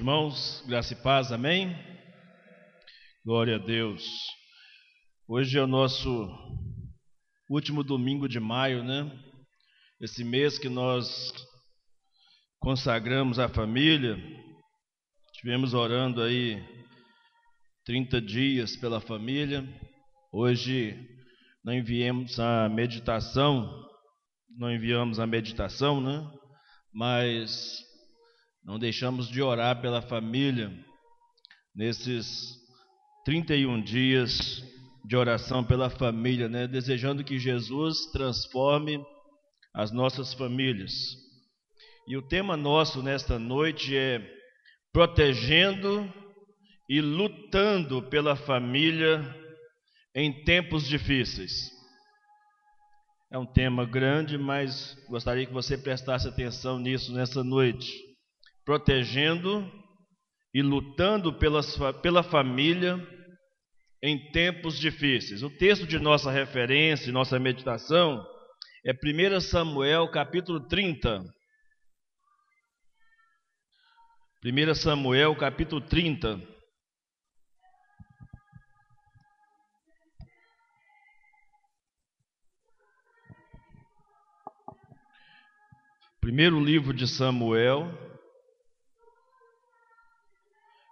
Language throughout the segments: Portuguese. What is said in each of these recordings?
irmãos. Graça e paz, amém? Glória a Deus. Hoje é o nosso último domingo de maio, né? Esse mês que nós consagramos a família. Tivemos orando aí 30 dias pela família. Hoje não enviamos a meditação, não enviamos a meditação, né? Mas não deixamos de orar pela família nesses 31 dias de oração pela família, né? desejando que Jesus transforme as nossas famílias. E o tema nosso nesta noite é protegendo e lutando pela família em tempos difíceis. É um tema grande, mas gostaria que você prestasse atenção nisso nessa noite protegendo e lutando pelas, pela família em tempos difíceis. O texto de nossa referência, nossa meditação, é 1 Samuel capítulo 30. 1 Samuel capítulo 30. Primeiro livro de Samuel,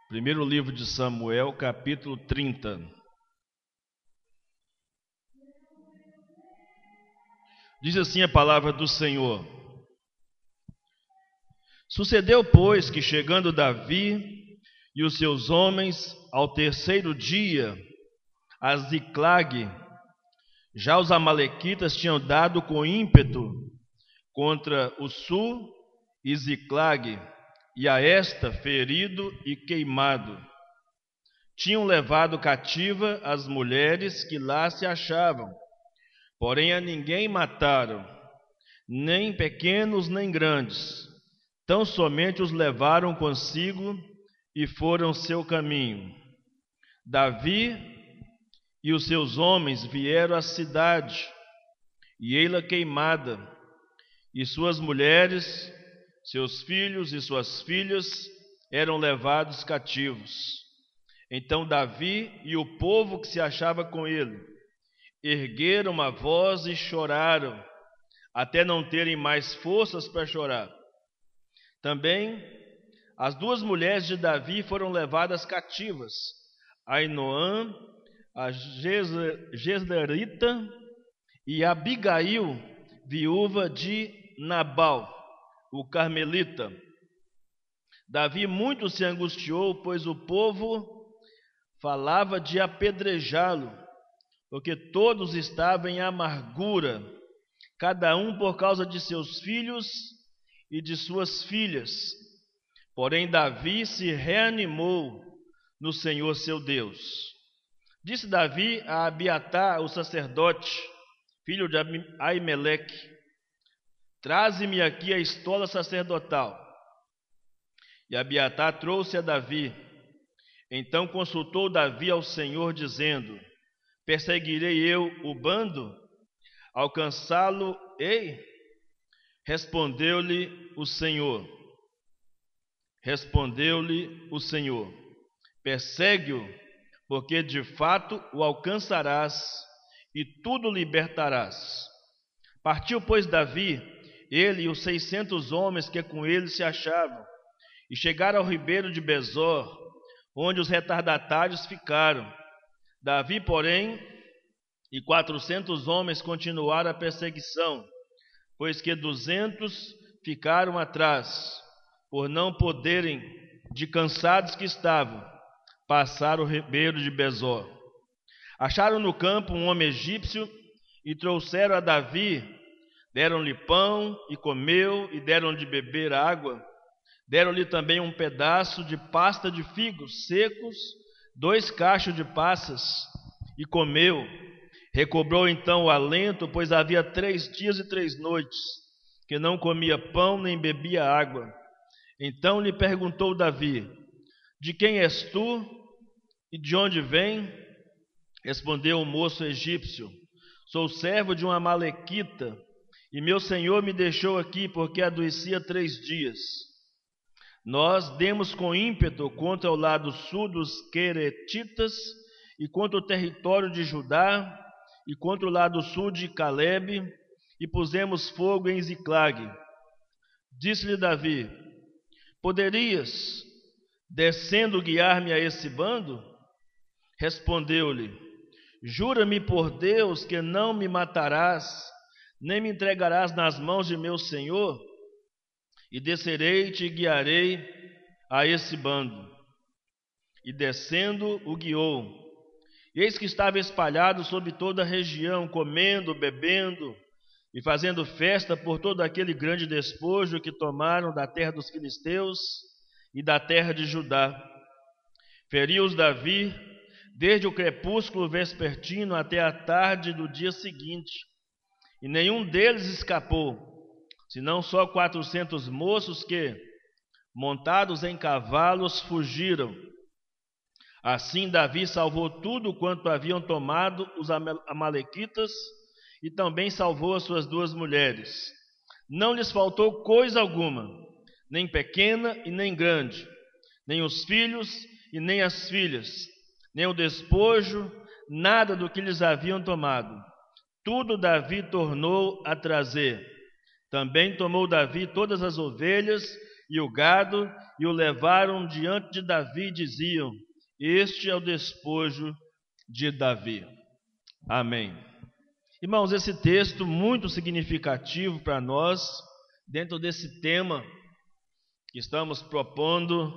Primeiro livro de Samuel, capítulo 30. Diz assim a palavra do Senhor: Sucedeu, pois, que chegando Davi e os seus homens ao terceiro dia a Ziclag, já os amalequitas tinham dado com ímpeto contra o sul e Ziclag, e a esta ferido e queimado. Tinham levado cativa as mulheres que lá se achavam, porém a ninguém mataram, nem pequenos nem grandes, tão somente os levaram consigo e foram seu caminho. Davi e os seus homens vieram à cidade, e ei-la queimada, e suas mulheres seus filhos e suas filhas eram levados cativos. Então Davi e o povo que se achava com ele ergueram uma voz e choraram, até não terem mais forças para chorar. Também as duas mulheres de Davi foram levadas cativas, Ainoã, a Jezderita e Abigail, viúva de Nabal o carmelita. Davi muito se angustiou, pois o povo falava de apedrejá-lo, porque todos estavam em amargura, cada um por causa de seus filhos e de suas filhas. Porém, Davi se reanimou no Senhor seu Deus. Disse Davi a Abiatar, o sacerdote, filho de Aimeleque: Traze-me aqui a estola sacerdotal. E Abiatar trouxe a Davi. Então consultou Davi ao Senhor, dizendo: Perseguirei eu o bando? Alcançá-lo-ei? Respondeu-lhe o Senhor. Respondeu-lhe o Senhor: Persegue-o, porque de fato o alcançarás e tudo libertarás. Partiu, pois, Davi ele e os seiscentos homens que com ele se achavam, e chegaram ao ribeiro de Bezor, onde os retardatários ficaram. Davi, porém, e quatrocentos homens continuaram a perseguição, pois que duzentos ficaram atrás, por não poderem, de cansados que estavam, passar o ribeiro de Bezor. Acharam no campo um homem egípcio e trouxeram a Davi Deram-lhe pão e comeu, e deram de beber água. Deram-lhe também um pedaço de pasta de figos secos, dois cachos de passas, e comeu. Recobrou então o alento, pois havia três dias e três noites que não comia pão nem bebia água. Então lhe perguntou Davi: De quem és tu e de onde vem? Respondeu o moço egípcio: Sou servo de uma malequita e meu senhor me deixou aqui porque adoecia três dias. nós demos com ímpeto contra o lado sul dos Queretitas e contra o território de Judá e contra o lado sul de Caleb e pusemos fogo em Ziclag. Disse-lhe Davi: Poderias, descendo, guiar-me a esse bando? Respondeu-lhe: Jura-me por Deus que não me matarás, nem me entregarás nas mãos de meu senhor, e descerei e te guiarei a esse bando. E descendo, o guiou. Eis que estava espalhado sobre toda a região, comendo, bebendo e fazendo festa por todo aquele grande despojo que tomaram da terra dos filisteus e da terra de Judá. Feriu-os Davi desde o crepúsculo vespertino até a tarde do dia seguinte, e nenhum deles escapou, senão só quatrocentos moços que, montados em cavalos, fugiram. Assim Davi salvou tudo quanto haviam tomado os amalequitas e também salvou as suas duas mulheres. Não lhes faltou coisa alguma, nem pequena e nem grande, nem os filhos e nem as filhas, nem o despojo, nada do que lhes haviam tomado. Tudo Davi tornou a trazer. Também tomou Davi todas as ovelhas e o gado e o levaram diante de Davi e diziam: Este é o despojo de Davi. Amém. Irmãos, esse texto muito significativo para nós, dentro desse tema que estamos propondo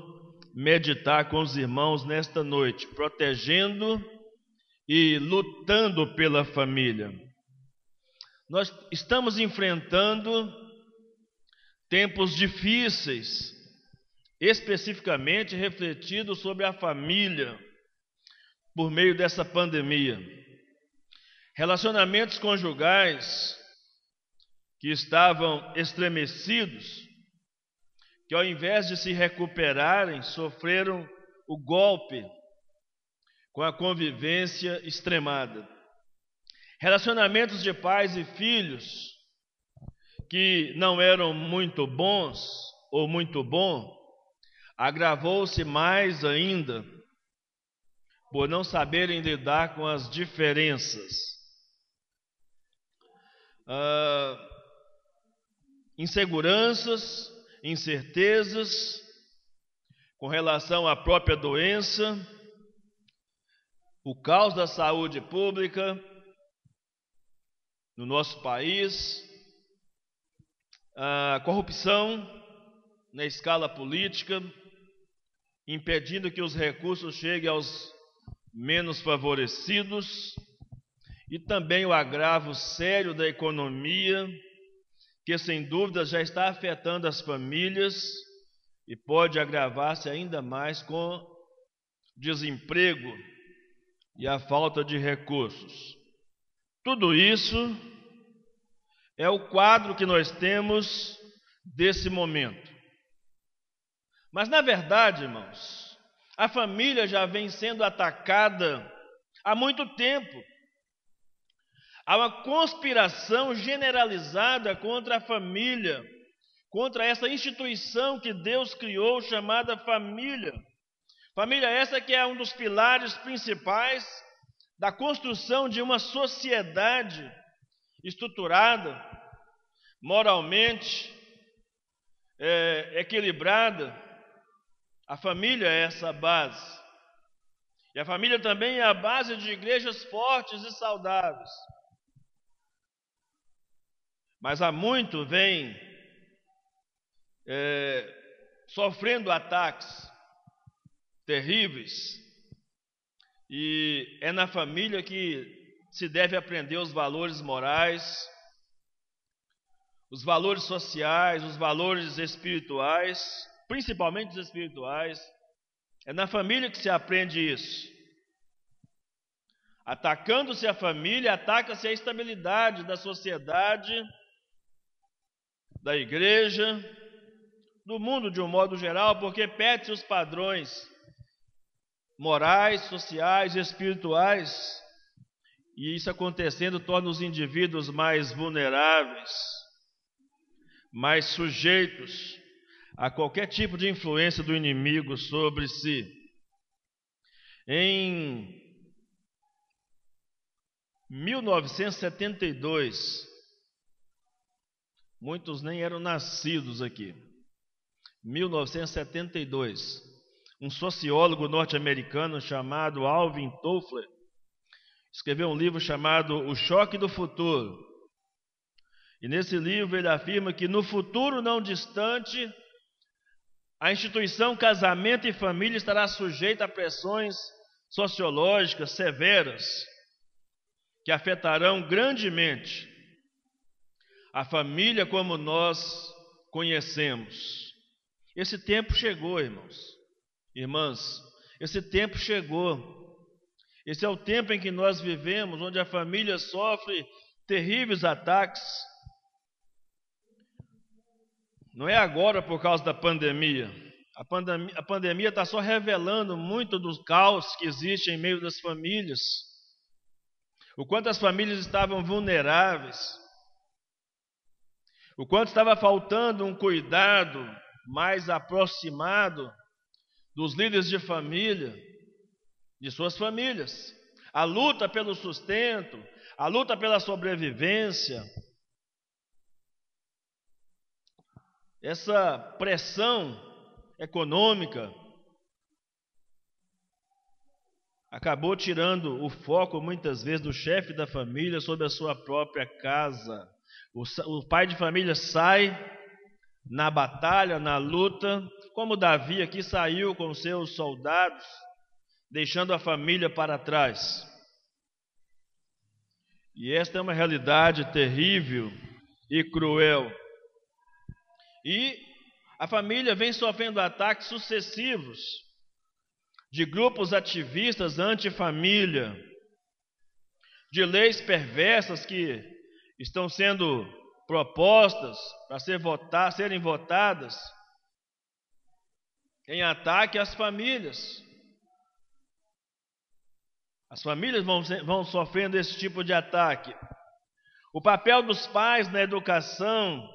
meditar com os irmãos nesta noite, protegendo e lutando pela família. Nós estamos enfrentando tempos difíceis, especificamente refletido sobre a família por meio dessa pandemia. Relacionamentos conjugais que estavam estremecidos, que ao invés de se recuperarem, sofreram o golpe com a convivência extremada. Relacionamentos de pais e filhos que não eram muito bons ou muito bom, agravou-se mais ainda por não saberem lidar com as diferenças. Uh, inseguranças, incertezas com relação à própria doença, o caos da saúde pública no nosso país, a corrupção na escala política, impedindo que os recursos cheguem aos menos favorecidos, e também o agravo sério da economia, que sem dúvida já está afetando as famílias e pode agravar-se ainda mais com desemprego e a falta de recursos. Tudo isso é o quadro que nós temos desse momento. Mas na verdade, irmãos, a família já vem sendo atacada há muito tempo. Há uma conspiração generalizada contra a família, contra essa instituição que Deus criou chamada família. Família essa que é um dos pilares principais da construção de uma sociedade estruturada, moralmente é, equilibrada. A família é essa base. E a família também é a base de igrejas fortes e saudáveis. Mas há muito vem é, sofrendo ataques terríveis, e é na família que se deve aprender os valores morais, os valores sociais, os valores espirituais, principalmente os espirituais. É na família que se aprende isso. Atacando-se a família, ataca-se a estabilidade da sociedade da igreja, do mundo de um modo geral, porque perde os padrões morais, sociais, espirituais. E isso acontecendo torna os indivíduos mais vulneráveis, mais sujeitos a qualquer tipo de influência do inimigo sobre si. Em 1972, muitos nem eram nascidos aqui. 1972, um sociólogo norte-americano chamado Alvin Toffler escreveu um livro chamado O Choque do Futuro. E nesse livro ele afirma que no futuro não distante, a instituição casamento e família estará sujeita a pressões sociológicas severas que afetarão grandemente a família como nós conhecemos. Esse tempo chegou, irmãos, irmãs, esse tempo chegou. Esse é o tempo em que nós vivemos, onde a família sofre terríveis ataques. Não é agora por causa da pandemia. A pandemia, a pandemia está só revelando muito do caos que existe em meio das famílias. O quanto as famílias estavam vulneráveis. O quanto estava faltando um cuidado mais aproximado dos líderes de família de suas famílias. A luta pelo sustento, a luta pela sobrevivência. Essa pressão econômica acabou tirando o foco muitas vezes do chefe da família sobre a sua própria casa. O, pai de família sai na batalha, na luta, como Davi aqui saiu com seus soldados deixando a família para trás. E esta é uma realidade terrível e cruel. E a família vem sofrendo ataques sucessivos de grupos ativistas anti-família, de leis perversas que estão sendo propostas para ser votar, serem votadas em ataque às famílias. As famílias vão, vão sofrendo esse tipo de ataque. O papel dos pais na educação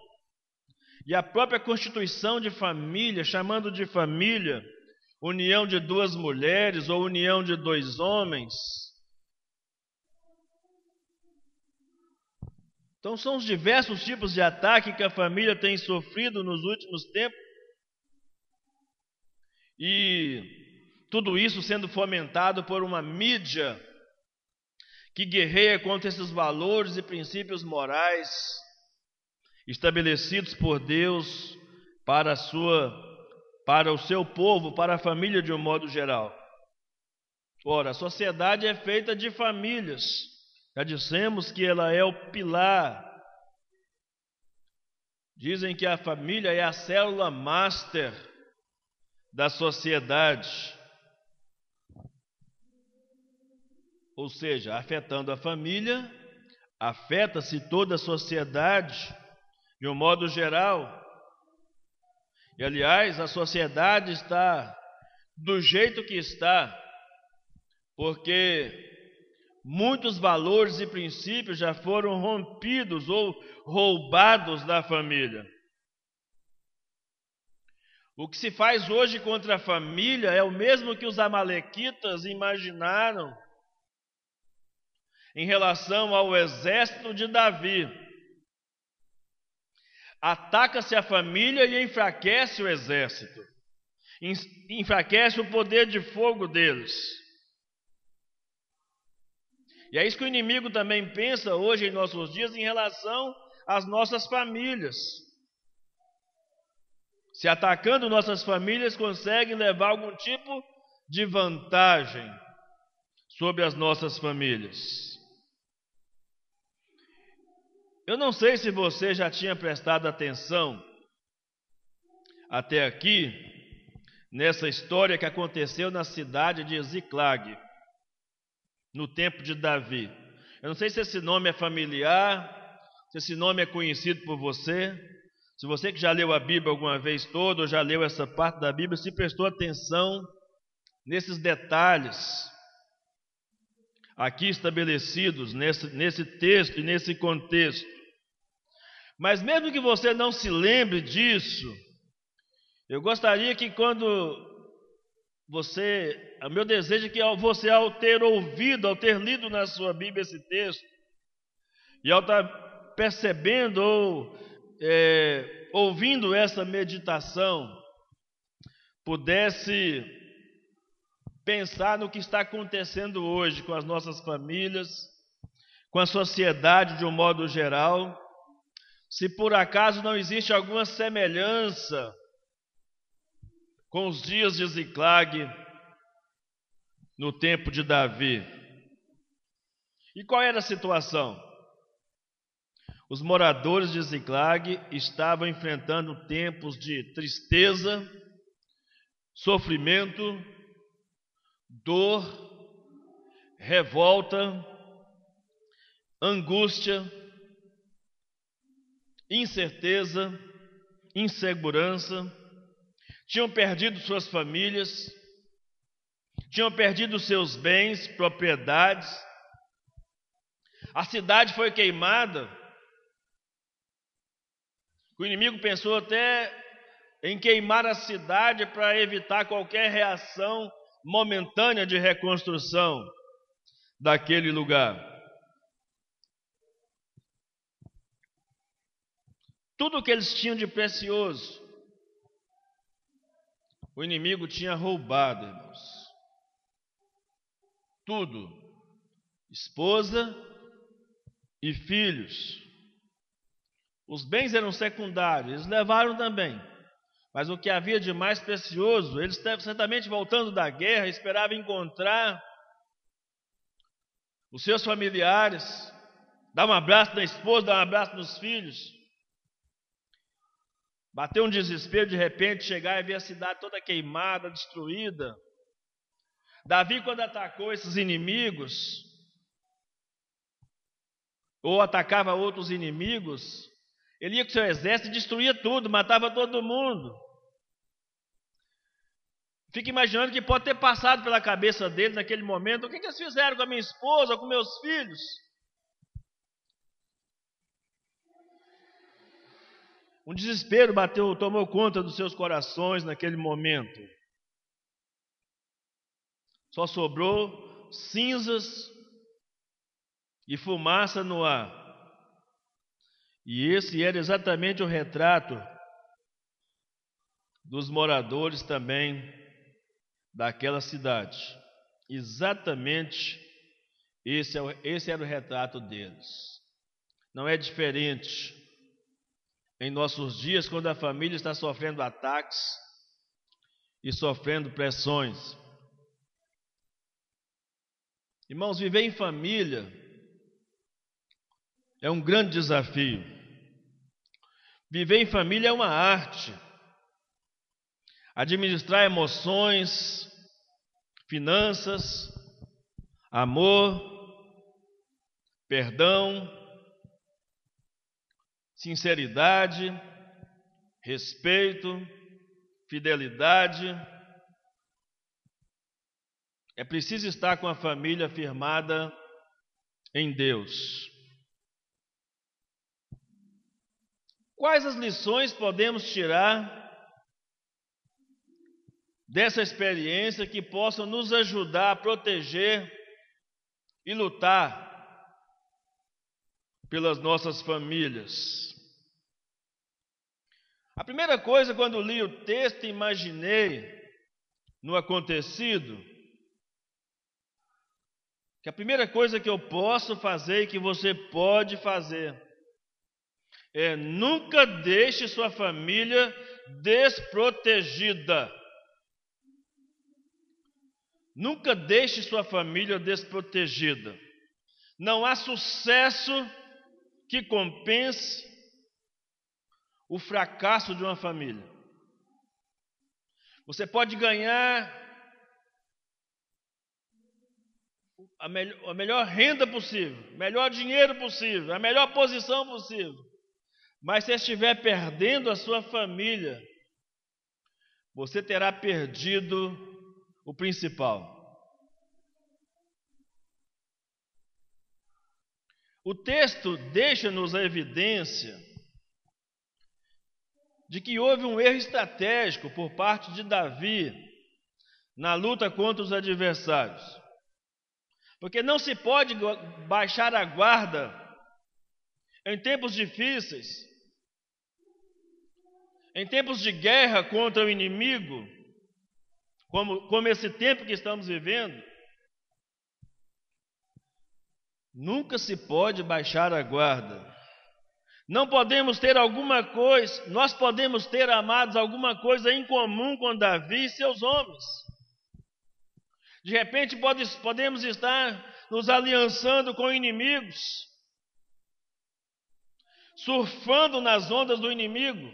e a própria constituição de família, chamando de família união de duas mulheres ou união de dois homens. Então, são os diversos tipos de ataque que a família tem sofrido nos últimos tempos. E tudo isso sendo fomentado por uma mídia que guerreia contra esses valores e princípios morais estabelecidos por Deus para a sua para o seu povo, para a família de um modo geral. Ora, a sociedade é feita de famílias. Já dissemos que ela é o pilar. Dizem que a família é a célula master da sociedade. ou seja, afetando a família, afeta-se toda a sociedade de um modo geral. E aliás, a sociedade está do jeito que está, porque muitos valores e princípios já foram rompidos ou roubados da família. O que se faz hoje contra a família é o mesmo que os amalequitas imaginaram em relação ao exército de Davi. Ataca-se a família e enfraquece o exército, enfraquece o poder de fogo deles. E é isso que o inimigo também pensa hoje em nossos dias em relação às nossas famílias. Se atacando nossas famílias, conseguem levar algum tipo de vantagem sobre as nossas famílias. Eu não sei se você já tinha prestado atenção até aqui nessa história que aconteceu na cidade de Ziclag, no tempo de Davi. Eu não sei se esse nome é familiar, se esse nome é conhecido por você. Se você que já leu a Bíblia alguma vez toda, ou já leu essa parte da Bíblia, se prestou atenção nesses detalhes aqui estabelecidos nesse, nesse texto e nesse contexto. Mas mesmo que você não se lembre disso, Eu gostaria que quando você, o meu desejo é que você, ao ter ouvido, ao ter lido na sua Bíblia esse texto, e ao estar percebendo ou é, ouvindo essa meditação, pudesse pensar no que está acontecendo hoje com as nossas famílias, com a sociedade de um modo geral, se por acaso não existe alguma semelhança com os dias de Ziclag no tempo de Davi. E qual era a situação? Os moradores de Ziclag estavam enfrentando tempos de tristeza, sofrimento, dor, revolta, angústia, incerteza, insegurança, tinham perdido suas famílias, tinham perdido seus bens, propriedades, a cidade foi queimada. O inimigo pensou até em queimar a cidade para evitar qualquer reação momentânea de reconstrução daquele lugar. Tudo o que eles tinham de precioso, o inimigo tinha roubado, irmãos. Tudo. Esposa e filhos. Os bens eram secundários, eles levaram também. Mas o que havia de mais precioso, eles certamente voltando da guerra, esperavam encontrar os seus familiares, dar um abraço na esposa, dar um abraço nos filhos. Bateu um desespero de repente, chegar e ver a cidade toda queimada, destruída. Davi, quando atacou esses inimigos, ou atacava outros inimigos, ele ia com seu exército e destruía tudo, matava todo mundo. Fica imaginando que pode ter passado pela cabeça dele naquele momento: o que, que eles fizeram com a minha esposa, com meus filhos? Um desespero bateu, tomou conta dos seus corações naquele momento. Só sobrou cinzas e fumaça no ar. E esse era exatamente o retrato dos moradores também daquela cidade. Exatamente esse, é, esse era o retrato deles. Não é diferente em nossos dias, quando a família está sofrendo ataques e sofrendo pressões. Irmãos, viver em família é um grande desafio. Viver em família é uma arte. Administrar emoções, finanças, amor, perdão, sinceridade, respeito, fidelidade. É preciso estar com a família firmada em Deus. Quais as lições podemos tirar dessa experiência que possam nos ajudar a proteger e lutar pelas nossas famílias. A primeira coisa, quando li o texto, imaginei no acontecido, que a primeira coisa que eu posso fazer e que você pode fazer é nunca deixe sua família desprotegida. Nunca deixe sua família desprotegida. Não há sucesso que compense o fracasso de uma família. Você pode ganhar a, melhor, a melhor renda possível, melhor dinheiro possível, a melhor posição possível, mas se estiver perdendo a sua família, você terá perdido o principal. O texto deixa-nos a evidência de que houve um erro estratégico por parte de Davi na luta contra os adversários. Porque não se pode baixar a guarda em tempos difíceis, em tempos de guerra contra o inimigo, como, como esse tempo que estamos vivendo. Nunca se pode baixar a guarda. Não podemos ter alguma coisa, nós podemos ter, amados, alguma coisa em comum com Davi e seus homens. De repente pode, podemos estar nos aliançando com inimigos, surfando nas ondas do inimigo.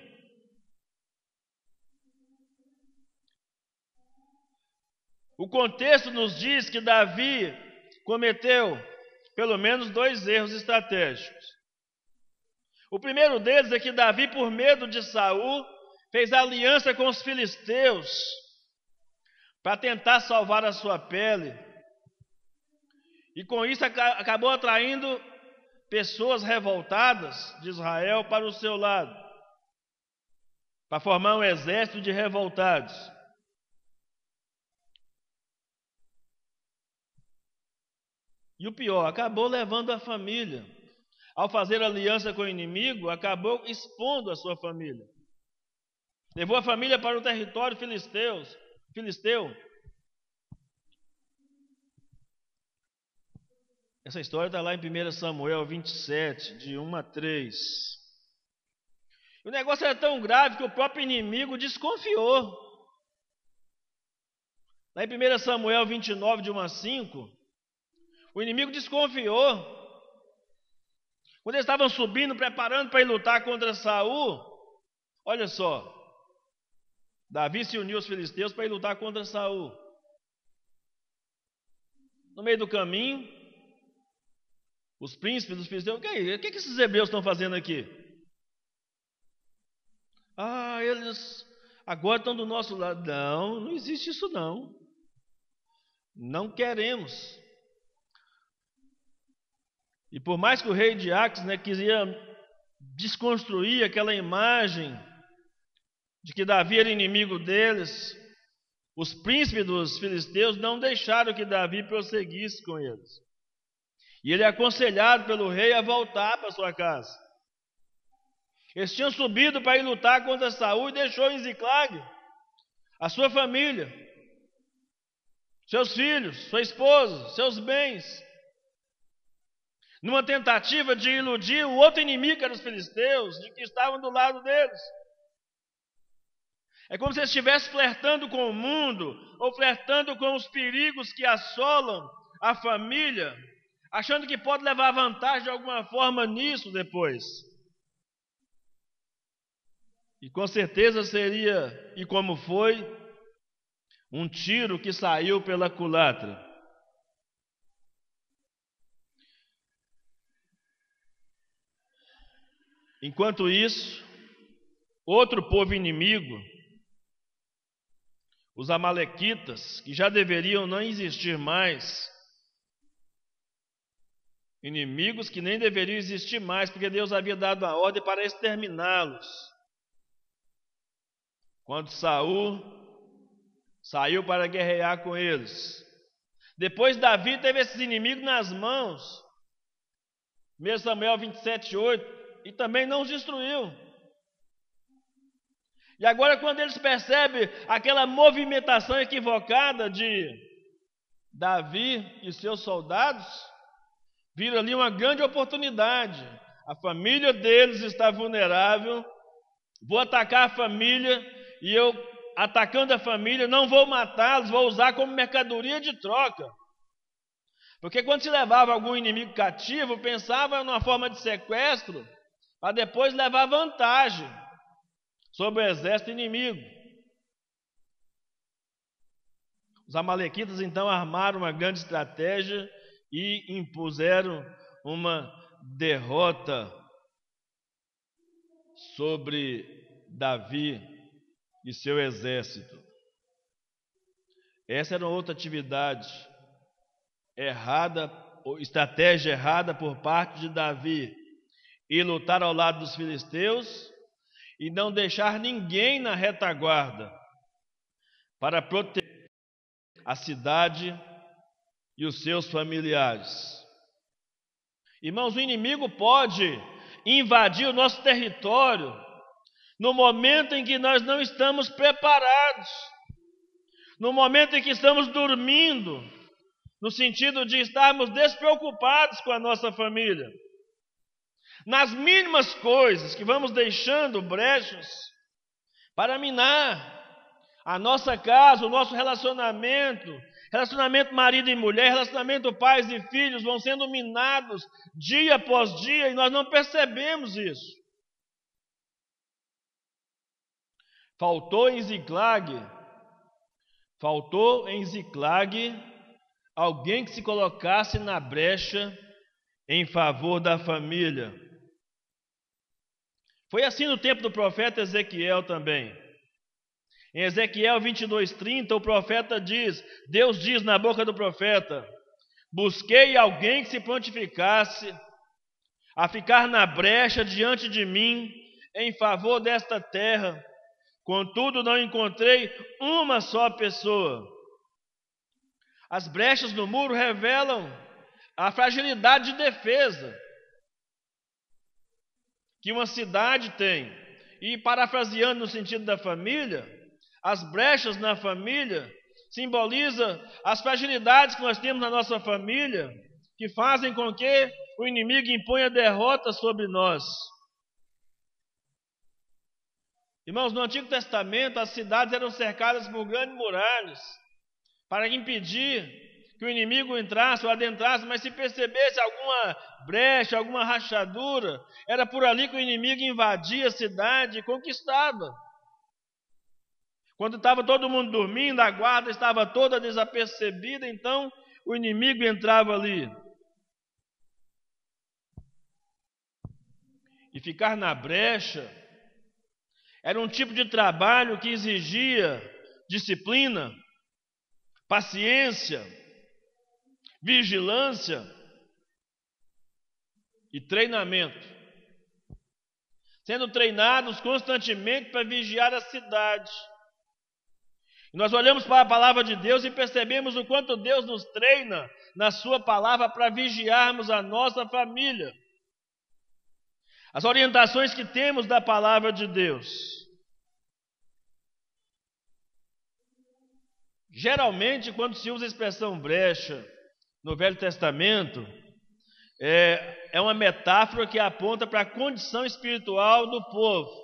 O contexto nos diz que Davi cometeu pelo menos dois erros estratégicos. O primeiro deles é que Davi, por medo de Saul, fez aliança com os filisteus para tentar salvar a sua pele. E com isso acabou atraindo pessoas revoltadas de Israel para o seu lado, para formar um exército de revoltados. E o pior, acabou levando a família ao fazer aliança com o inimigo, acabou expondo a sua família. Levou a família para o território filisteus, filisteu. Essa história está lá em 1 Samuel 27, de 1 a 3. O negócio era tão grave que o próprio inimigo desconfiou. Lá em 1 Samuel 29, de 1 a 5, o inimigo desconfiou quando eles estavam subindo, preparando para ir lutar contra Saul, olha só, Davi se uniu aos filisteus para ir lutar contra Saul. No meio do caminho, os príncipes dos filisteus, o que, é, o que, é que esses hebreus estão fazendo aqui? Ah, eles agora estão do nosso lado. Não, não existe isso não. Não queremos. E por mais que o rei de Ax né, quisia desconstruir aquela imagem de que Davi era inimigo deles, os príncipes dos filisteus não deixaram que Davi prosseguisse com eles. E ele é aconselhado pelo rei a voltar para sua casa. Eles tinham subido para ir lutar contra Saul e deixou em Ziclag a sua família, seus filhos, sua esposa, seus bens numa tentativa de iludir o outro inimigo, que eram os filisteus, de que estavam do lado deles. É como se eles estivessem flertando com o mundo, ou flertando com os perigos que assolam a família, achando que pode levar vantagem de alguma forma nisso depois. E com certeza seria, e como foi, um tiro que saiu pela culatra. Enquanto isso, outro povo inimigo, os Amalequitas, que já deveriam não existir mais, inimigos que nem deveriam existir mais, porque Deus havia dado a ordem para exterminá-los. Quando Saul saiu para guerrear com eles. Depois Davi teve esses inimigos nas mãos. 1 Samuel 27, 8 e também não os destruiu. E agora, quando eles percebem aquela movimentação equivocada de Davi e seus soldados, vira ali uma grande oportunidade. A família deles está vulnerável. Vou atacar a família e eu, atacando a família, não vou matá-los, vou usar como mercadoria de troca. Porque quando se levava algum inimigo cativo, pensava numa forma de sequestro para depois levar vantagem sobre o exército inimigo. Os Amalequitas então armaram uma grande estratégia e impuseram uma derrota sobre Davi e seu exército. Essa era outra atividade errada, estratégia errada por parte de Davi e lutar ao lado dos filisteus, e não deixar ninguém na retaguarda para proteger a cidade e os seus familiares. Irmãos, o inimigo pode invadir o nosso território no momento em que nós não estamos preparados, no momento em que estamos dormindo, no sentido de estarmos despreocupados com a nossa família. Nas mínimas coisas que vamos deixando brechas para minar a nossa casa, o nosso relacionamento, relacionamento marido e mulher, relacionamento pais e filhos vão sendo minados dia após dia e nós não percebemos isso. Faltou em Ziclag, faltou em Ziclag alguém que se colocasse na brecha em favor da família. Foi assim no tempo do profeta Ezequiel também. Em Ezequiel 22:30, o profeta diz: Deus diz na boca do profeta: Busquei alguém que se prontificasse a ficar na brecha diante de mim em favor desta terra. Contudo, não encontrei uma só pessoa. As brechas no muro revelam a fragilidade de defesa que uma cidade tem. E parafraseando no sentido da família, as brechas na família simboliza as fragilidades que nós temos na nossa família, que fazem com que o inimigo imponha derrota sobre nós. Irmãos, no Antigo Testamento as cidades eram cercadas por grandes muralhas para impedir que o inimigo entrasse ou adentrasse, mas se percebesse alguma brecha, alguma rachadura, era por ali que o inimigo invadia a cidade e conquistava. Quando estava todo mundo dormindo, a guarda estava toda desapercebida, então o inimigo entrava ali. E ficar na brecha era um tipo de trabalho que exigia disciplina, paciência, vigilância e treinamento. Sendo treinados constantemente para vigiar a cidade nós olhamos para a palavra de Deus e percebemos o quanto Deus nos treina na Sua palavra para vigiarmos a nossa família. As orientações que temos da palavra de Deus. Geralmente, quando se usa a expressão brecha no Velho Testamento, é, é uma metáfora que aponta para a condição espiritual do povo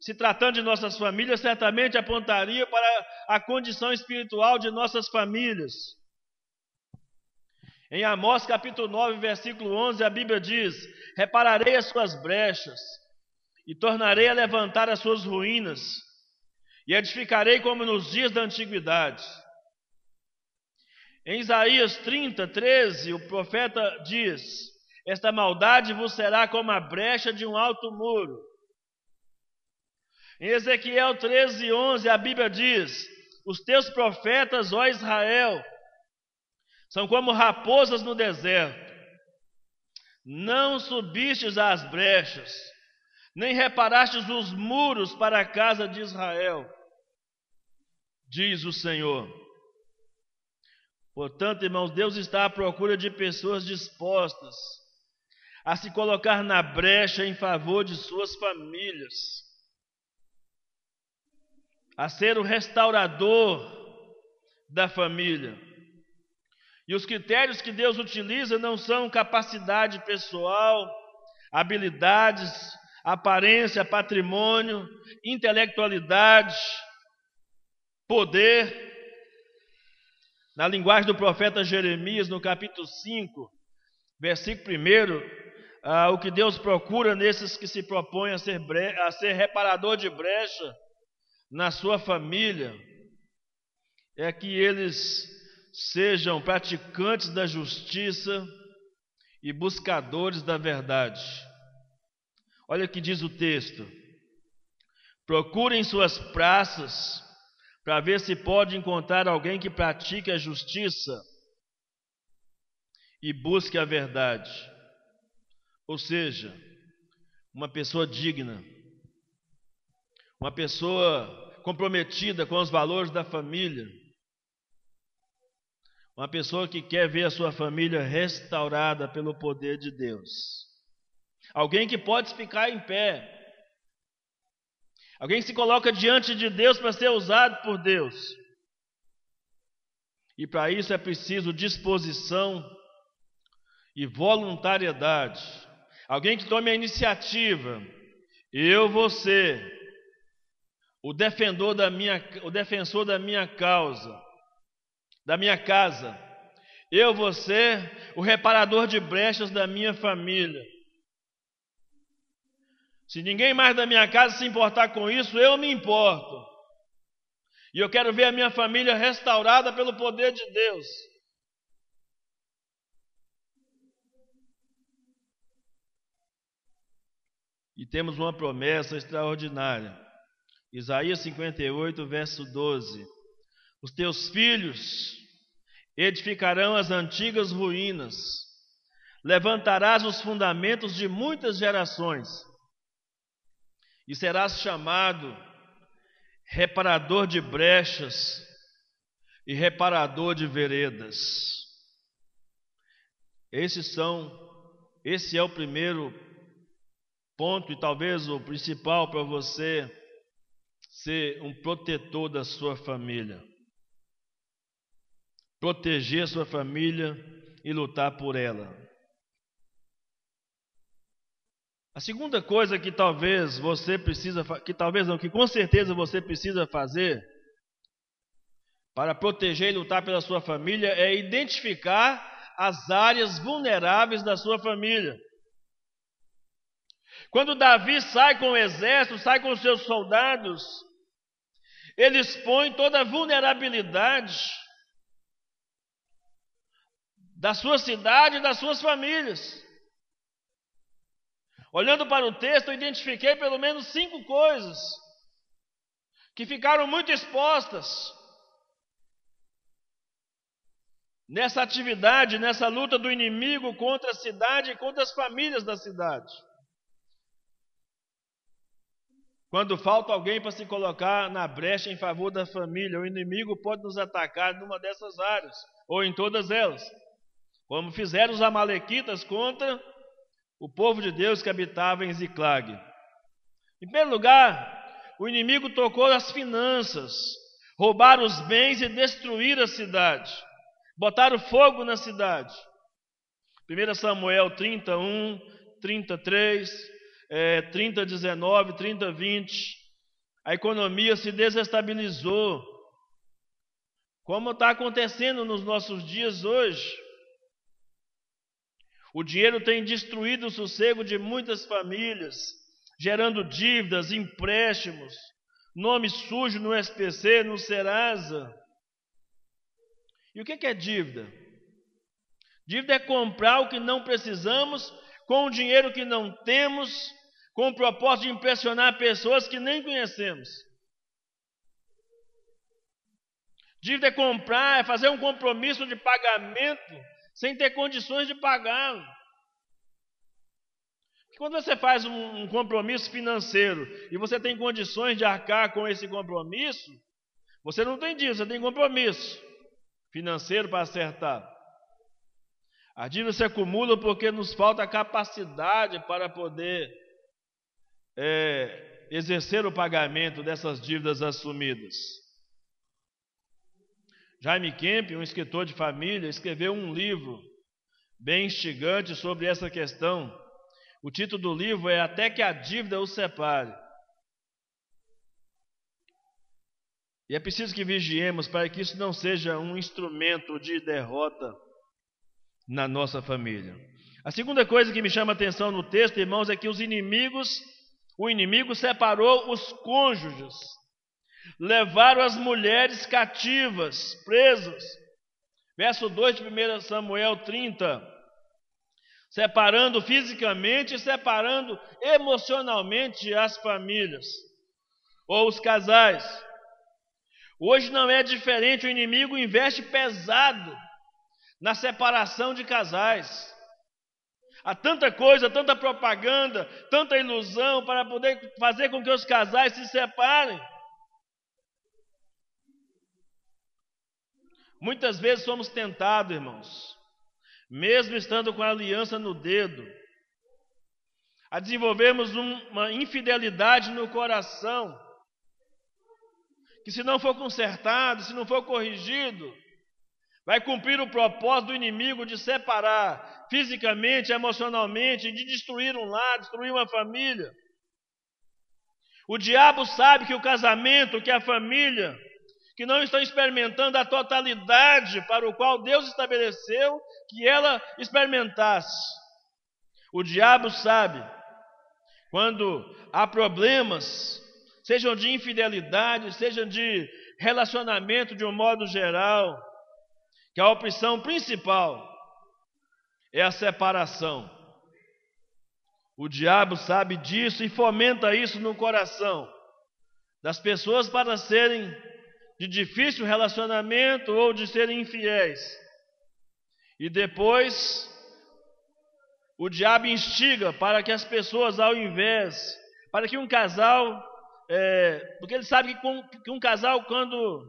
se tratando de nossas famílias, certamente apontaria para a condição espiritual de nossas famílias. Em Amós capítulo 9, versículo 11, a Bíblia diz: Repararei as suas brechas e tornarei a levantar as suas ruínas, e edificarei como nos dias da antiguidade. Em Isaías 30, 13, o profeta diz: Esta maldade vos será como a brecha de um alto muro em Ezequiel 13, 11, a Bíblia diz: Os teus profetas, ó Israel, são como raposas no deserto. Não subistes às brechas, nem reparastes os muros para a casa de Israel, diz o Senhor. Portanto, irmãos, Deus está à procura de pessoas dispostas a se colocar na brecha em favor de suas famílias a ser o restaurador da família. E os critérios que Deus utiliza não são capacidade pessoal, habilidades, aparência, patrimônio, intelectualidade, poder. Na linguagem do profeta Jeremias, no capítulo 5, versículo 1, ah, o que Deus procura nesses que se propõem a ser, a ser reparador de brecha na sua família é que eles sejam praticantes da justiça e buscadores da verdade. Olha o que diz o texto: procurem suas praças para ver se pode encontrar alguém que pratique a justiça e busque a verdade. Ou seja, uma pessoa digna, uma pessoa comprometida com os valores da família, uma pessoa que quer ver a sua família restaurada pelo poder de Deus. Alguém que pode ficar em pé. Alguém se coloca diante de Deus para ser usado por Deus. E para isso é preciso disposição e voluntariedade. Alguém que tome a iniciativa. Eu vou ser o defensor da minha, o defensor da minha causa, da minha casa. Eu vou ser o reparador de brechas da minha família. Se ninguém mais da minha casa se importar com isso, eu me importo. E eu quero ver a minha família restaurada pelo poder de Deus. E temos uma promessa extraordinária. Isaías 58, verso 12: Os teus filhos edificarão as antigas ruínas, levantarás os fundamentos de muitas gerações, e serás chamado reparador de brechas e reparador de veredas. Esses são, esse é o primeiro ponto e talvez o principal para você ser um protetor da sua família. Proteger sua família e lutar por ela. A segunda coisa que talvez você precisa, que talvez não, que com certeza você precisa fazer para proteger e lutar pela sua família é identificar as áreas vulneráveis da sua família. Quando Davi sai com o exército, sai com os seus soldados, ele expõe toda a vulnerabilidade da sua cidade e das suas famílias. Olhando para o texto, eu identifiquei pelo menos cinco coisas que ficaram muito expostas nessa atividade, nessa luta do inimigo contra a cidade e contra as famílias da cidade. Quando falta alguém para se colocar na brecha em favor da família, o inimigo pode nos atacar numa dessas áreas, ou em todas elas, como fizeram os Amalequitas contra o povo de Deus que habitava em Ziclag. Em primeiro lugar, o inimigo tocou as finanças, roubar os bens e destruir a cidade, botaram fogo na cidade. 1 Samuel 31, 33, é, 30, 19, 30, 20, a economia se desestabilizou. Como está acontecendo nos nossos dias hoje. O dinheiro tem destruído o sossego de muitas famílias, gerando dívidas, empréstimos, nome sujo no SPC, no Serasa. E o que é dívida? Dívida é comprar o que não precisamos com o dinheiro que não temos com o propósito de impressionar pessoas que nem conhecemos. Dívida é comprar, é fazer um compromisso de pagamento sem ter condições de pagá-lo. Quando você faz um, um compromisso financeiro e você tem condições de arcar com esse compromisso, você não tem dívida, você tem compromisso financeiro para acertar. A dívida se acumula porque nos falta capacidade para poder é, exercer o pagamento dessas dívidas assumidas. Jaime Kemp, um escritor de família, escreveu um livro bem instigante sobre essa questão. O título do livro é Até que a dívida os separe. E é preciso que vigiemos para que isso não seja um instrumento de derrota na nossa família. A segunda coisa que me chama a atenção no texto, irmãos, é que os inimigos o inimigo separou os cônjuges, levaram as mulheres cativas, presas. Verso 2 de 1 Samuel 30. Separando fisicamente e separando emocionalmente as famílias ou os casais. Hoje não é diferente, o inimigo investe pesado na separação de casais. Há tanta coisa, tanta propaganda, tanta ilusão para poder fazer com que os casais se separem. Muitas vezes somos tentados, irmãos, mesmo estando com a aliança no dedo, a desenvolvermos uma infidelidade no coração, que se não for consertado, se não for corrigido, vai cumprir o propósito do inimigo de separar fisicamente, emocionalmente, de destruir um lar, destruir uma família. O diabo sabe que o casamento, que a família, que não estão experimentando a totalidade para o qual Deus estabeleceu que ela experimentasse. O diabo sabe quando há problemas, sejam de infidelidade, sejam de relacionamento de um modo geral, que a opção principal é a separação. O diabo sabe disso e fomenta isso no coração das pessoas para serem de difícil relacionamento ou de serem infiéis. E depois, o diabo instiga para que as pessoas, ao invés, para que um casal, é, porque ele sabe que, com, que um casal, quando,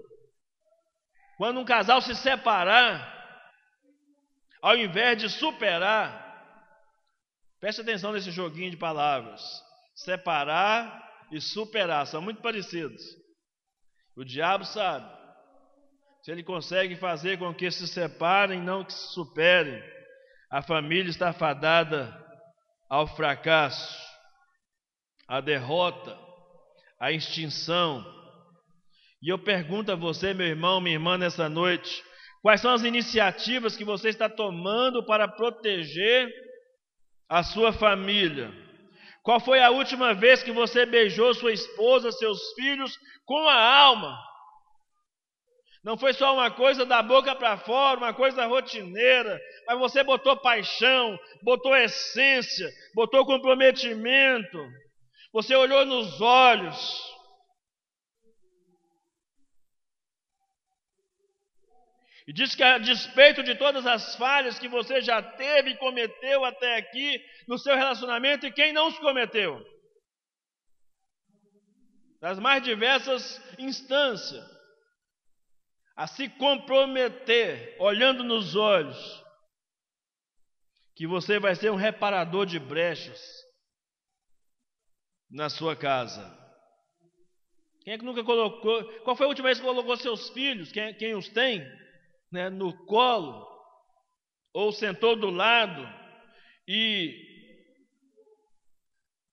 quando um casal se separar, ao invés de superar, preste atenção nesse joguinho de palavras: separar e superar são muito parecidos. O diabo sabe. Se ele consegue fazer com que se separem, não que se superem, a família está fadada ao fracasso, à derrota, à extinção. E eu pergunto a você, meu irmão, minha irmã, nessa noite: quais são as iniciativas que você está tomando para proteger a sua família? Qual foi a última vez que você beijou sua esposa, seus filhos com a alma? Não foi só uma coisa da boca para fora, uma coisa rotineira, mas você botou paixão, botou essência, botou comprometimento. Você olhou nos olhos. E diz que a despeito de todas as falhas que você já teve e cometeu até aqui no seu relacionamento, e quem não os cometeu? Das mais diversas instâncias. A se comprometer, olhando nos olhos, que você vai ser um reparador de brechas na sua casa. Quem é que nunca colocou? Qual foi a última vez que colocou seus filhos? Quem, quem os tem? Né, no colo, ou sentou do lado, e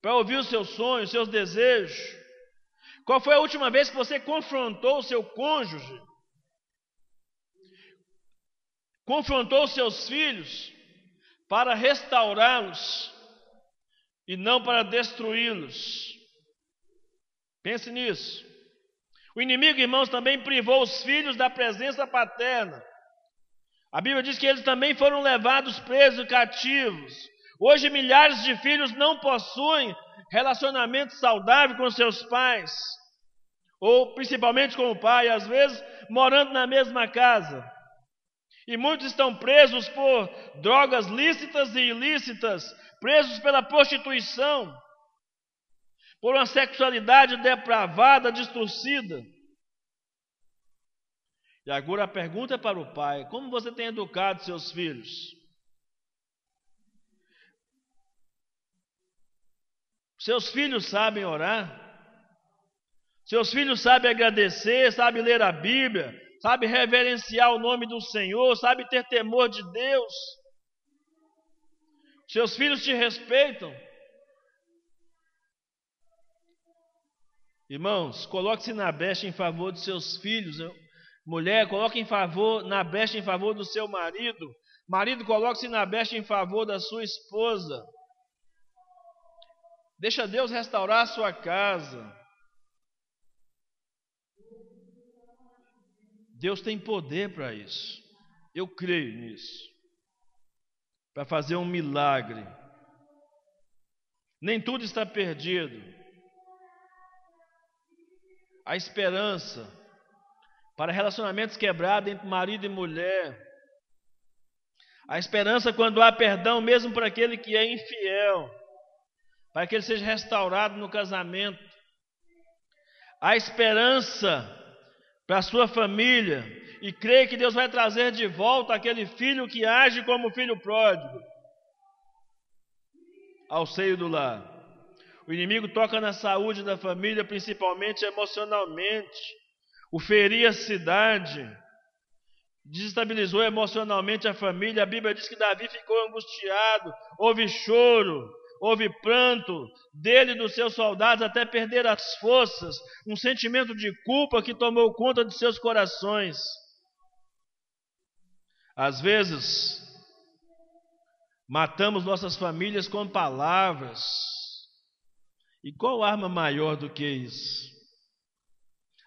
para ouvir os seus sonhos, os seus desejos. Qual foi a última vez que você confrontou o seu cônjuge? Confrontou os seus filhos para restaurá-los e não para destruí-los. Pense nisso. O inimigo, irmãos, também privou os filhos da presença paterna. A Bíblia diz que eles também foram levados presos cativos. Hoje, milhares de filhos não possuem relacionamento saudável com seus pais, ou principalmente com o pai, às vezes morando na mesma casa. E muitos estão presos por drogas lícitas e ilícitas, presos pela prostituição, por uma sexualidade depravada, distorcida. E agora a pergunta é para o pai: como você tem educado seus filhos? Seus filhos sabem orar? Seus filhos sabem agradecer, sabem ler a Bíblia, sabem reverenciar o nome do Senhor, sabem ter temor de Deus? Seus filhos te respeitam? Irmãos, coloque-se na brecha em favor de seus filhos. Mulher, coloque em favor, na brecha em favor do seu marido. Marido, coloque-se na brecha em favor da sua esposa. Deixa Deus restaurar a sua casa. Deus tem poder para isso. Eu creio nisso. Para fazer um milagre. Nem tudo está perdido a esperança para relacionamentos quebrados entre marido e mulher. A esperança quando há perdão, mesmo para aquele que é infiel, para que ele seja restaurado no casamento. A esperança para a sua família e crê que Deus vai trazer de volta aquele filho que age como filho pródigo ao seio do lar. O inimigo toca na saúde da família, principalmente emocionalmente. O ferir a cidade, desestabilizou emocionalmente a família. A Bíblia diz que Davi ficou angustiado, houve choro, houve pranto dele e dos seus soldados até perder as forças, um sentimento de culpa que tomou conta de seus corações. Às vezes, matamos nossas famílias com palavras. E qual arma maior do que isso?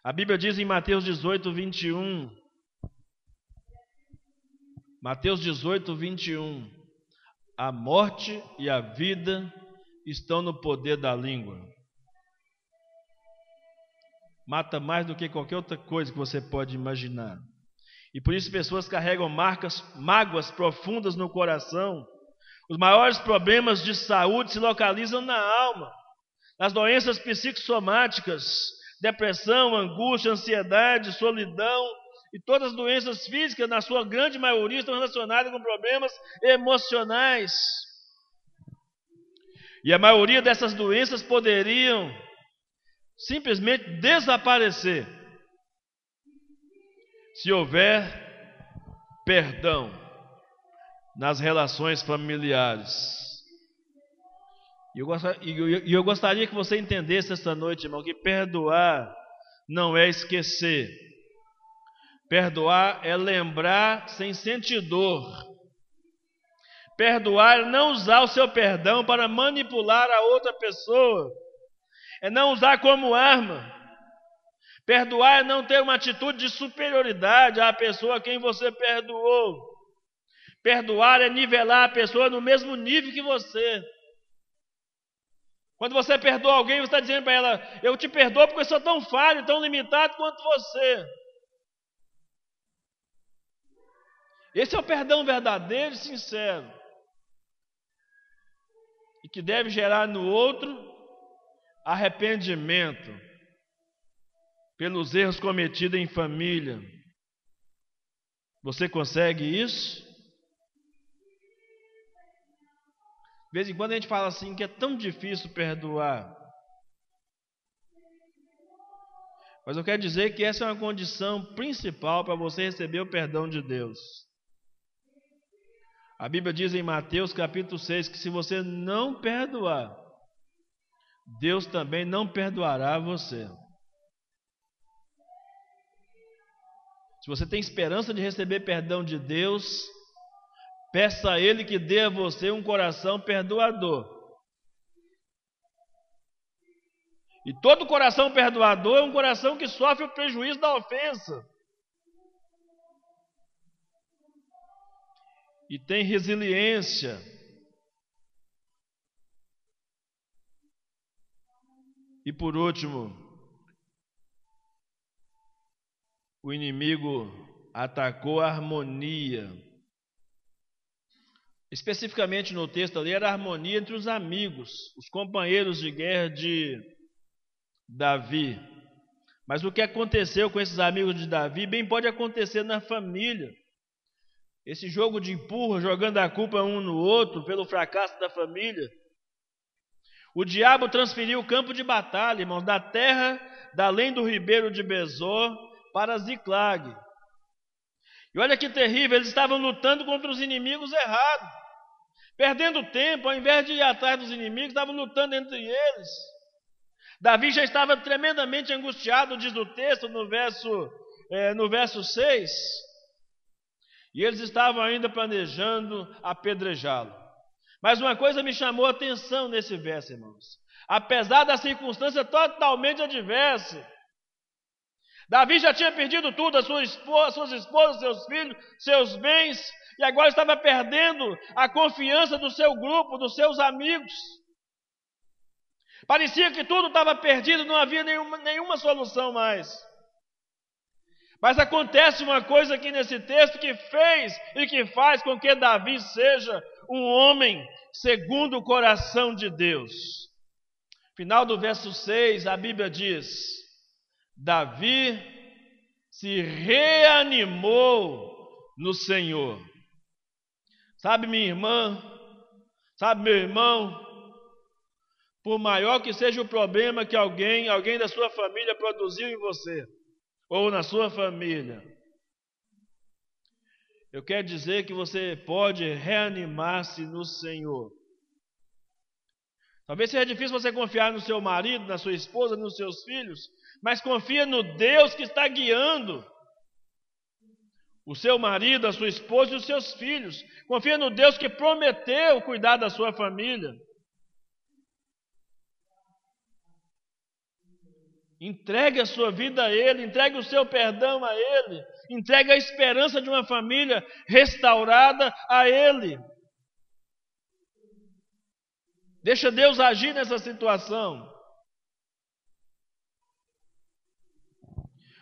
A Bíblia diz em Mateus 18, 21. Mateus 18, 21. A morte e a vida estão no poder da língua. Mata mais do que qualquer outra coisa que você pode imaginar. E por isso pessoas carregam marcas, mágoas profundas no coração. Os maiores problemas de saúde se localizam na alma, nas doenças psicossomáticas, depressão, angústia, ansiedade, solidão, e todas as doenças físicas, na sua grande maioria, estão relacionadas com problemas emocionais. E a maioria dessas doenças poderiam simplesmente desaparecer se houver perdão nas relações familiares. E eu, eu gostaria que você entendesse esta noite, irmão, que perdoar não é esquecer Perdoar é lembrar sem sentir dor. Perdoar é não usar o seu perdão para manipular a outra pessoa. É não usar como arma. Perdoar é não ter uma atitude de superioridade à pessoa a quem você perdoou. Perdoar é nivelar a pessoa no mesmo nível que você. Quando você perdoa alguém, você está dizendo para ela: Eu te perdoo porque eu sou tão falho, tão limitado quanto você. Esse é o perdão verdadeiro e sincero. E que deve gerar no outro arrependimento pelos erros cometidos em família. Você consegue isso? De vez em quando a gente fala assim que é tão difícil perdoar. Mas eu quero dizer que essa é uma condição principal para você receber o perdão de Deus. A Bíblia diz em Mateus capítulo 6 que se você não perdoar, Deus também não perdoará você. Se você tem esperança de receber perdão de Deus, peça a Ele que dê a você um coração perdoador. E todo coração perdoador é um coração que sofre o prejuízo da ofensa. e tem resiliência. E por último, o inimigo atacou a harmonia. Especificamente no texto ali, era a harmonia entre os amigos, os companheiros de guerra de Davi. Mas o que aconteceu com esses amigos de Davi, bem pode acontecer na família. Esse jogo de empurra, jogando a culpa um no outro pelo fracasso da família. O diabo transferiu o campo de batalha, irmãos, da terra da além do ribeiro de Bezor para Ziclag. E olha que terrível, eles estavam lutando contra os inimigos errados. Perdendo tempo, ao invés de ir atrás dos inimigos, estavam lutando entre eles. Davi já estava tremendamente angustiado, diz o texto no verso, é, no verso 6. E eles estavam ainda planejando apedrejá-lo. Mas uma coisa me chamou a atenção nesse verso, irmãos. Apesar da circunstância totalmente adversa, Davi já tinha perdido tudo, as suas esposas, suas esposas, seus filhos, seus bens, e agora estava perdendo a confiança do seu grupo, dos seus amigos. Parecia que tudo estava perdido, não havia nenhuma, nenhuma solução mais. Mas acontece uma coisa aqui nesse texto que fez e que faz com que Davi seja um homem segundo o coração de Deus. Final do verso 6, a Bíblia diz: Davi se reanimou no Senhor. Sabe, minha irmã, sabe, meu irmão, por maior que seja o problema que alguém, alguém da sua família produziu em você, ou na sua família, eu quero dizer que você pode reanimar-se no Senhor. Talvez seja difícil você confiar no seu marido, na sua esposa, nos seus filhos, mas confia no Deus que está guiando o seu marido, a sua esposa e os seus filhos. Confia no Deus que prometeu cuidar da sua família. Entregue a sua vida a Ele, entregue o seu perdão a Ele, entregue a esperança de uma família restaurada a Ele. Deixa Deus agir nessa situação.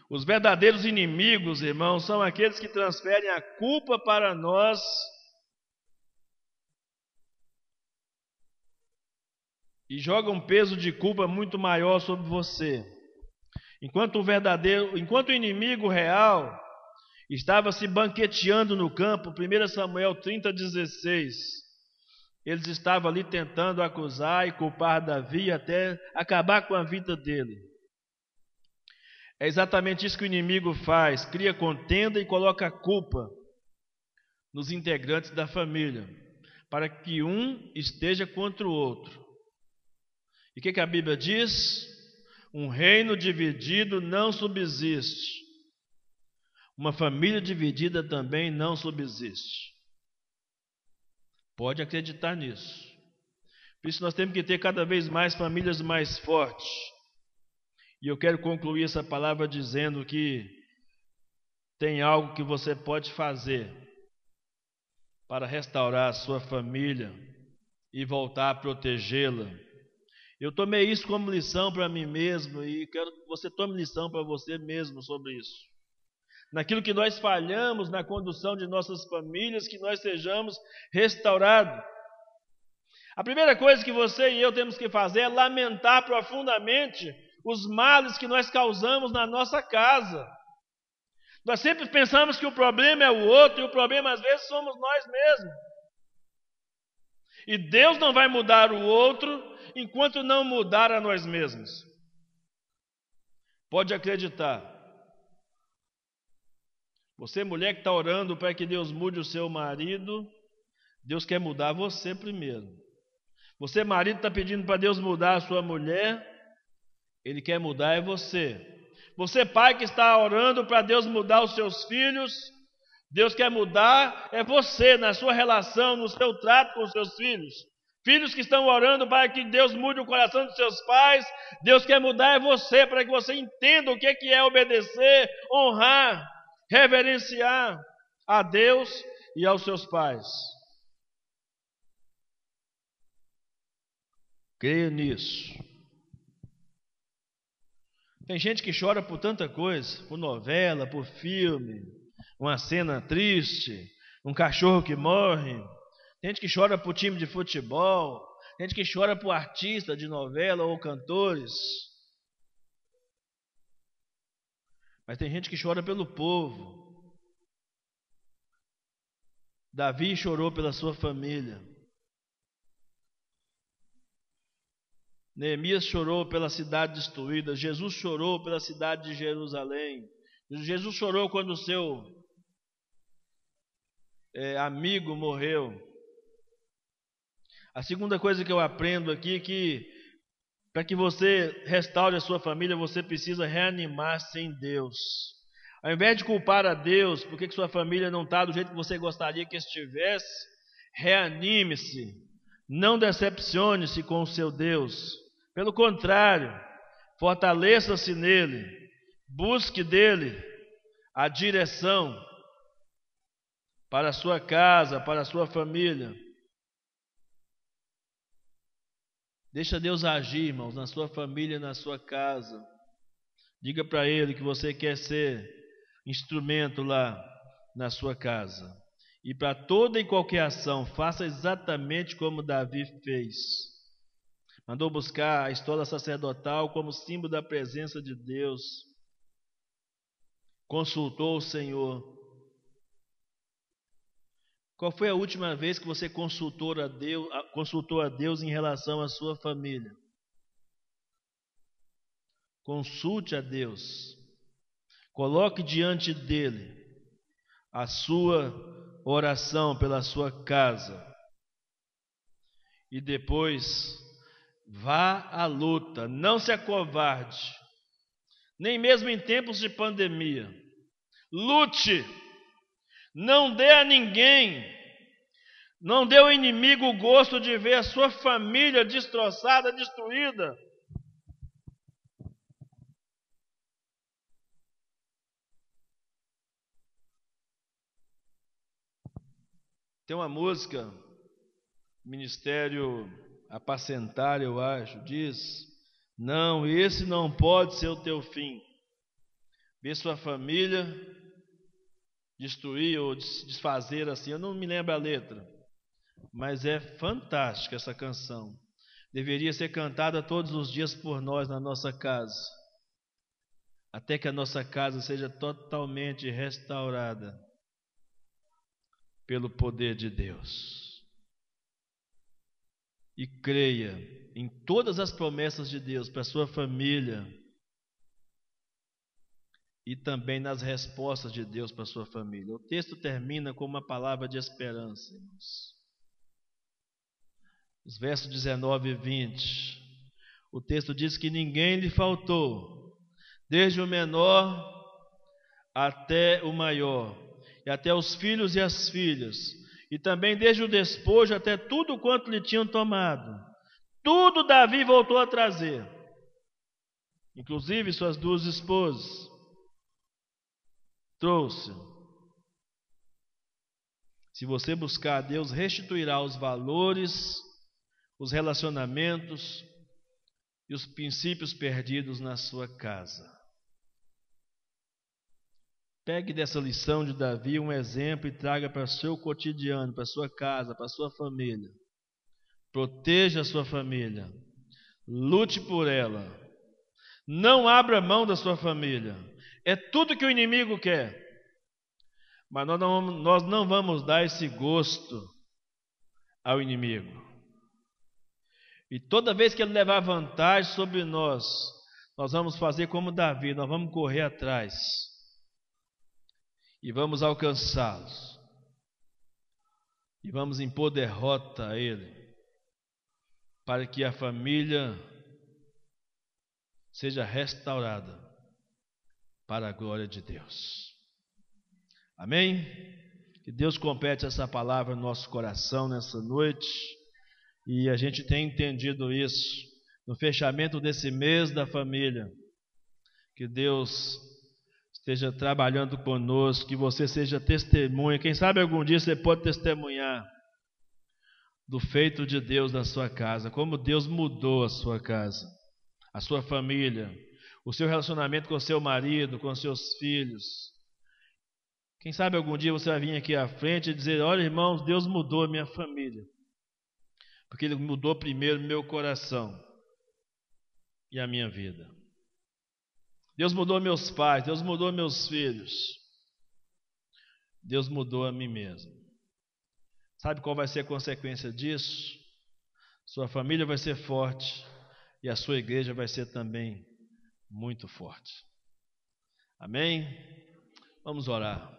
Os verdadeiros inimigos, irmãos, são aqueles que transferem a culpa para nós e jogam um peso de culpa muito maior sobre você. Enquanto o verdadeiro, enquanto o inimigo real estava se banqueteando no campo, 1 Samuel 30, 16, eles estavam ali tentando acusar e culpar Davi até acabar com a vida dele. É exatamente isso que o inimigo faz: cria contenda e coloca a culpa nos integrantes da família, para que um esteja contra o outro. E o que, que a Bíblia diz? Um reino dividido não subsiste. Uma família dividida também não subsiste. Pode acreditar nisso. Por isso nós temos que ter cada vez mais famílias mais fortes. E eu quero concluir essa palavra dizendo que tem algo que você pode fazer para restaurar a sua família e voltar a protegê-la eu tomei isso como lição para mim mesmo e quero que você tome lição para você mesmo sobre isso. Naquilo que nós falhamos na condução de nossas famílias, que nós sejamos restaurados. A primeira coisa que você e eu temos que fazer é lamentar profundamente os males que nós causamos na nossa casa. Nós sempre pensamos que o problema é o outro e o problema às vezes somos nós mesmos. E Deus não vai mudar o outro enquanto não mudar a nós mesmos. Pode acreditar. Você, mulher que está orando para que Deus mude o seu marido, Deus quer mudar você primeiro. Você, marido, está pedindo para Deus mudar a sua mulher, Ele quer mudar é você. Você, pai, que está orando para Deus mudar os seus filhos, Deus quer mudar é você, na sua relação, no seu trato com os seus filhos. Filhos que estão orando para que Deus mude o coração dos seus pais, Deus quer mudar é você, para que você entenda o que é obedecer, honrar, reverenciar a Deus e aos seus pais. Creia nisso. Tem gente que chora por tanta coisa, por novela, por filme, uma cena triste, um cachorro que morre, tem gente que chora por time de futebol, tem gente que chora por artista de novela ou cantores. Mas tem gente que chora pelo povo. Davi chorou pela sua família. Neemias chorou pela cidade destruída. Jesus chorou pela cidade de Jerusalém. Jesus chorou quando o seu é, amigo morreu. A segunda coisa que eu aprendo aqui é que para que você restaure a sua família, você precisa reanimar-se em Deus. Ao invés de culpar a Deus porque que sua família não está do jeito que você gostaria que estivesse, reanime-se. Não decepcione-se com o seu Deus. Pelo contrário, fortaleça-se nele. Busque dele a direção para a sua casa, para a sua família. Deixa Deus agir, irmãos, na sua família, na sua casa. Diga para Ele que você quer ser instrumento lá na sua casa. E para toda e qualquer ação, faça exatamente como Davi fez. Mandou buscar a estola sacerdotal como símbolo da presença de Deus. Consultou o Senhor. Qual foi a última vez que você consultou a Deus, consultou a Deus em relação à sua família? Consulte a Deus. Coloque diante dele a sua oração pela sua casa. E depois vá à luta, não se acovarde, nem mesmo em tempos de pandemia. Lute, não dê a ninguém, não dê ao inimigo o gosto de ver a sua família destroçada, destruída. Tem uma música, Ministério Apacentar, eu acho, diz: Não, esse não pode ser o teu fim. Ver sua família destruir ou desfazer assim, eu não me lembro a letra, mas é fantástica essa canção. Deveria ser cantada todos os dias por nós na nossa casa, até que a nossa casa seja totalmente restaurada pelo poder de Deus. E creia em todas as promessas de Deus para sua família e também nas respostas de Deus para sua família. O texto termina com uma palavra de esperança, irmãos. Os versos 19 e 20. O texto diz que ninguém lhe faltou, desde o menor até o maior e até os filhos e as filhas, e também desde o despojo até tudo quanto lhe tinham tomado. Tudo Davi voltou a trazer, inclusive suas duas esposas. Trouxe. Se você buscar a Deus, restituirá os valores, os relacionamentos e os princípios perdidos na sua casa. Pegue dessa lição de Davi um exemplo e traga para o seu cotidiano, para a sua casa, para a sua família. Proteja a sua família. Lute por ela. Não abra mão da sua família. É tudo que o inimigo quer. Mas nós não, nós não vamos dar esse gosto ao inimigo. E toda vez que ele levar vantagem sobre nós, nós vamos fazer como Davi, nós vamos correr atrás e vamos alcançá-los. E vamos impor derrota a ele, para que a família seja restaurada para a glória de Deus. Amém? Que Deus compete essa palavra no nosso coração nessa noite e a gente tem entendido isso no fechamento desse mês da família. Que Deus esteja trabalhando conosco, que você seja testemunha. Quem sabe algum dia você pode testemunhar do feito de Deus na sua casa, como Deus mudou a sua casa, a sua família, o seu relacionamento com seu marido, com seus filhos. Quem sabe algum dia você vai vir aqui à frente e dizer: Olha, irmãos, Deus mudou a minha família, porque Ele mudou primeiro meu coração e a minha vida. Deus mudou meus pais, Deus mudou meus filhos. Deus mudou a mim mesmo. Sabe qual vai ser a consequência disso? Sua família vai ser forte e a sua igreja vai ser também muito forte. Amém? Vamos orar.